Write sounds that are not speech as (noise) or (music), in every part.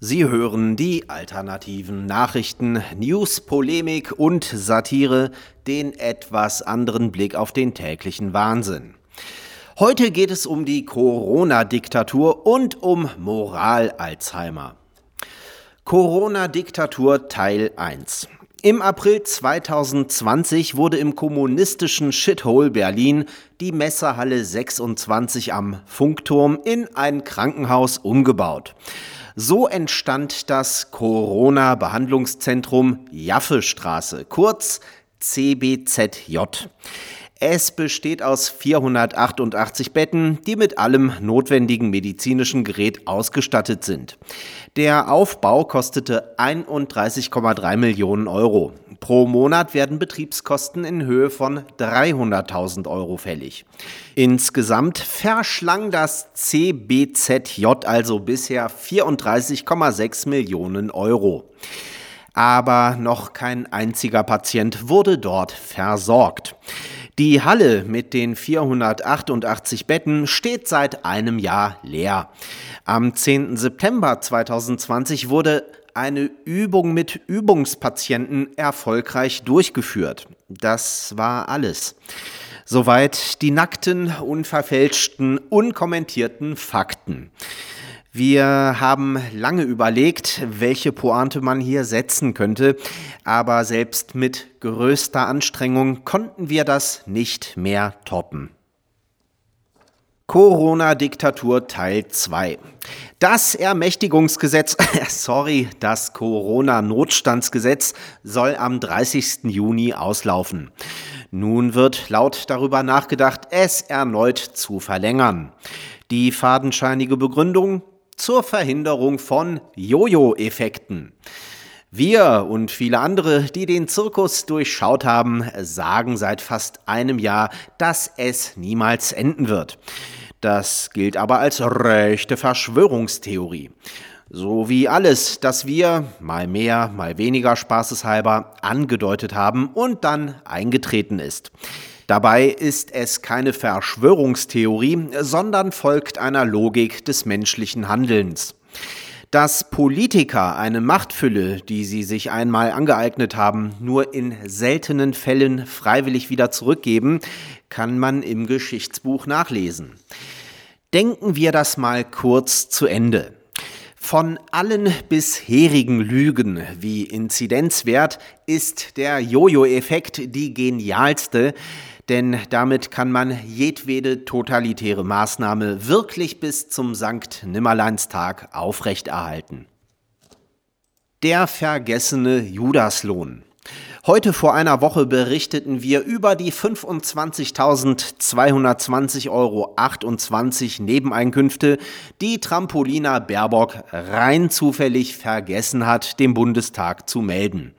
Sie hören die alternativen Nachrichten, News, Polemik und Satire, den etwas anderen Blick auf den täglichen Wahnsinn. Heute geht es um die Corona-Diktatur und um Moral-Alzheimer. Corona-Diktatur Teil 1. Im April 2020 wurde im kommunistischen Shithole Berlin die Messerhalle 26 am Funkturm in ein Krankenhaus umgebaut. So entstand das Corona-Behandlungszentrum Jaffestraße, kurz CBZJ. Es besteht aus 488 Betten, die mit allem notwendigen medizinischen Gerät ausgestattet sind. Der Aufbau kostete 31,3 Millionen Euro. Pro Monat werden Betriebskosten in Höhe von 300.000 Euro fällig. Insgesamt verschlang das CBZJ also bisher 34,6 Millionen Euro aber noch kein einziger Patient wurde dort versorgt. Die Halle mit den 488 Betten steht seit einem Jahr leer. Am 10. September 2020 wurde eine Übung mit Übungspatienten erfolgreich durchgeführt. Das war alles. Soweit die nackten, unverfälschten, unkommentierten Fakten. Wir haben lange überlegt, welche Pointe man hier setzen könnte, aber selbst mit größter Anstrengung konnten wir das nicht mehr toppen. Corona-Diktatur Teil 2. Das Ermächtigungsgesetz, (laughs) sorry, das Corona-Notstandsgesetz soll am 30. Juni auslaufen. Nun wird laut darüber nachgedacht, es erneut zu verlängern. Die fadenscheinige Begründung, zur Verhinderung von Jojo-Effekten. Wir und viele andere, die den Zirkus durchschaut haben, sagen seit fast einem Jahr, dass es niemals enden wird. Das gilt aber als rechte Verschwörungstheorie. So wie alles, das wir, mal mehr, mal weniger spaßeshalber, angedeutet haben und dann eingetreten ist. Dabei ist es keine Verschwörungstheorie, sondern folgt einer Logik des menschlichen Handelns. Dass Politiker eine Machtfülle, die sie sich einmal angeeignet haben, nur in seltenen Fällen freiwillig wieder zurückgeben, kann man im Geschichtsbuch nachlesen. Denken wir das mal kurz zu Ende. Von allen bisherigen Lügen wie Inzidenzwert ist der Jojo-Effekt die genialste, denn damit kann man jedwede totalitäre Maßnahme wirklich bis zum Sankt Nimmerleinstag aufrechterhalten. Der vergessene Judaslohn. Heute vor einer Woche berichteten wir über die 25.220,28 Euro Nebeneinkünfte, die Trampolina Baerbock rein zufällig vergessen hat, dem Bundestag zu melden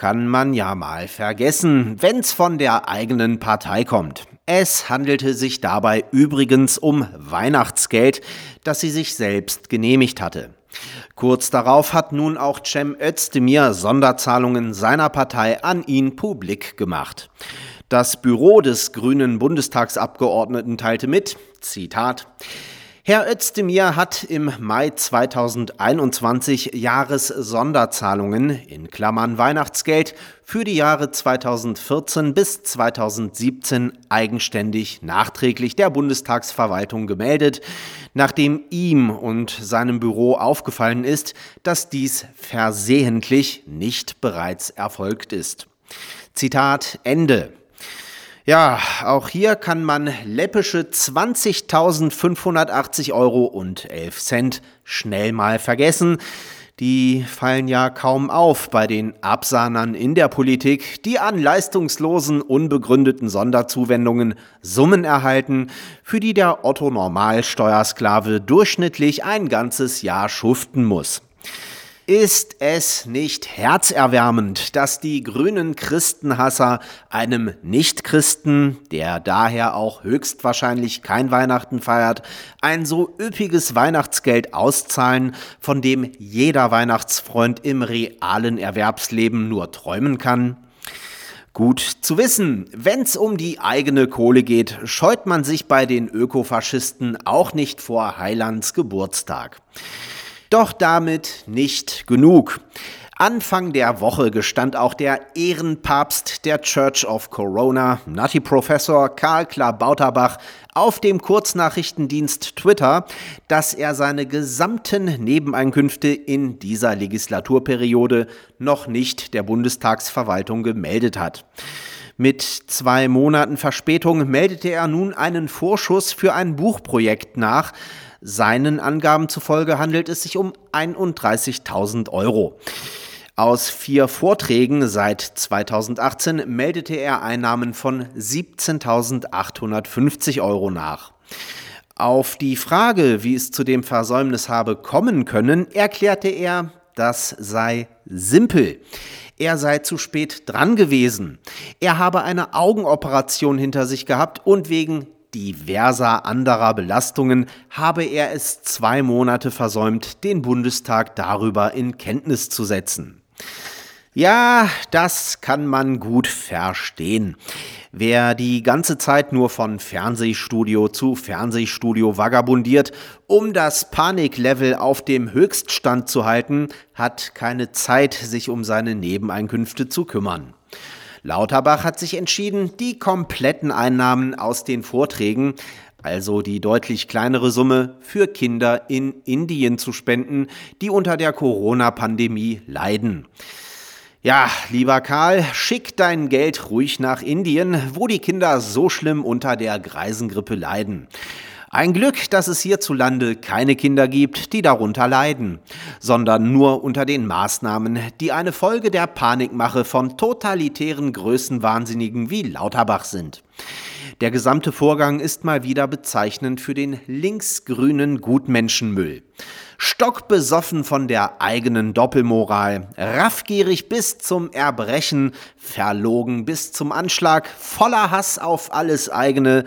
kann man ja mal vergessen, wenn's von der eigenen Partei kommt. Es handelte sich dabei übrigens um Weihnachtsgeld, das sie sich selbst genehmigt hatte. Kurz darauf hat nun auch Cem Özdemir Sonderzahlungen seiner Partei an ihn publik gemacht. Das Büro des grünen Bundestagsabgeordneten teilte mit, Zitat, Herr Özdemir hat im Mai 2021 Jahressonderzahlungen in Klammern Weihnachtsgeld für die Jahre 2014 bis 2017 eigenständig nachträglich der Bundestagsverwaltung gemeldet, nachdem ihm und seinem Büro aufgefallen ist, dass dies versehentlich nicht bereits erfolgt ist. Zitat Ende. Ja, auch hier kann man läppische 20.580 Euro und 11 Cent schnell mal vergessen. Die fallen ja kaum auf bei den Absahnern in der Politik, die an leistungslosen, unbegründeten Sonderzuwendungen Summen erhalten, für die der Otto Normalsteuersklave durchschnittlich ein ganzes Jahr schuften muss. Ist es nicht herzerwärmend, dass die grünen Christenhasser einem Nichtchristen, der daher auch höchstwahrscheinlich kein Weihnachten feiert, ein so üppiges Weihnachtsgeld auszahlen, von dem jeder Weihnachtsfreund im realen Erwerbsleben nur träumen kann? Gut zu wissen, wenn's um die eigene Kohle geht, scheut man sich bei den Ökofaschisten auch nicht vor Heilands Geburtstag. Doch damit nicht genug. Anfang der Woche gestand auch der Ehrenpapst der Church of Corona, Nutty Professor Karl Klabauterbach, auf dem Kurznachrichtendienst Twitter, dass er seine gesamten Nebeneinkünfte in dieser Legislaturperiode noch nicht der Bundestagsverwaltung gemeldet hat. Mit zwei Monaten Verspätung meldete er nun einen Vorschuss für ein Buchprojekt nach. Seinen Angaben zufolge handelt es sich um 31.000 Euro. Aus vier Vorträgen seit 2018 meldete er Einnahmen von 17.850 Euro nach. Auf die Frage, wie es zu dem Versäumnis habe kommen können, erklärte er, das sei simpel. Er sei zu spät dran gewesen. Er habe eine Augenoperation hinter sich gehabt und wegen diverser anderer Belastungen habe er es zwei Monate versäumt, den Bundestag darüber in Kenntnis zu setzen. Ja, das kann man gut verstehen. Wer die ganze Zeit nur von Fernsehstudio zu Fernsehstudio vagabundiert, um das Paniklevel auf dem Höchststand zu halten, hat keine Zeit, sich um seine Nebeneinkünfte zu kümmern. Lauterbach hat sich entschieden, die kompletten Einnahmen aus den Vorträgen, also die deutlich kleinere Summe, für Kinder in Indien zu spenden, die unter der Corona-Pandemie leiden. Ja, lieber Karl, schick dein Geld ruhig nach Indien, wo die Kinder so schlimm unter der Greisengrippe leiden. Ein Glück, dass es hierzulande keine Kinder gibt, die darunter leiden, sondern nur unter den Maßnahmen, die eine Folge der Panikmache von totalitären Größenwahnsinnigen wie Lauterbach sind. Der gesamte Vorgang ist mal wieder bezeichnend für den linksgrünen Gutmenschenmüll. Stockbesoffen von der eigenen Doppelmoral, raffgierig bis zum Erbrechen, verlogen bis zum Anschlag, voller Hass auf alles eigene,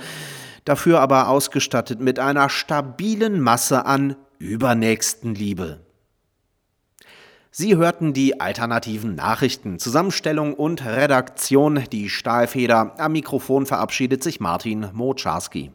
dafür aber ausgestattet mit einer stabilen Masse an Übernächstenliebe. Sie hörten die alternativen Nachrichten, Zusammenstellung und Redaktion, die Stahlfeder. Am Mikrofon verabschiedet sich Martin Moczarski.